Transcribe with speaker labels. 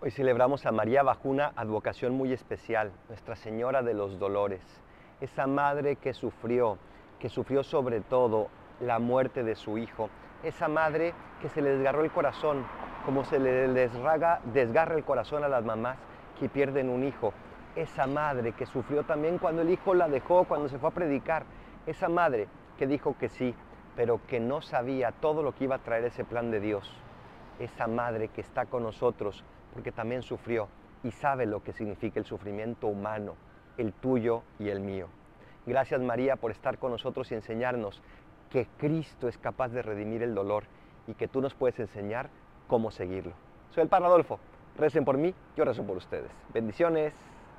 Speaker 1: Hoy celebramos a María bajo una advocación muy especial, Nuestra Señora de los Dolores, esa madre que sufrió, que sufrió sobre todo la muerte de su hijo, esa madre que se le desgarró el corazón, como se le desraga, desgarra el corazón a las mamás que pierden un hijo, esa madre que sufrió también cuando el hijo la dejó, cuando se fue a predicar, esa madre que dijo que sí, pero que no sabía todo lo que iba a traer ese plan de Dios, esa madre que está con nosotros porque también sufrió y sabe lo que significa el sufrimiento humano, el tuyo y el mío. Gracias María por estar con nosotros y enseñarnos que Cristo es capaz de redimir el dolor y que tú nos puedes enseñar cómo seguirlo. Soy el Padre Adolfo. Recen por mí, yo rezo por ustedes. Bendiciones.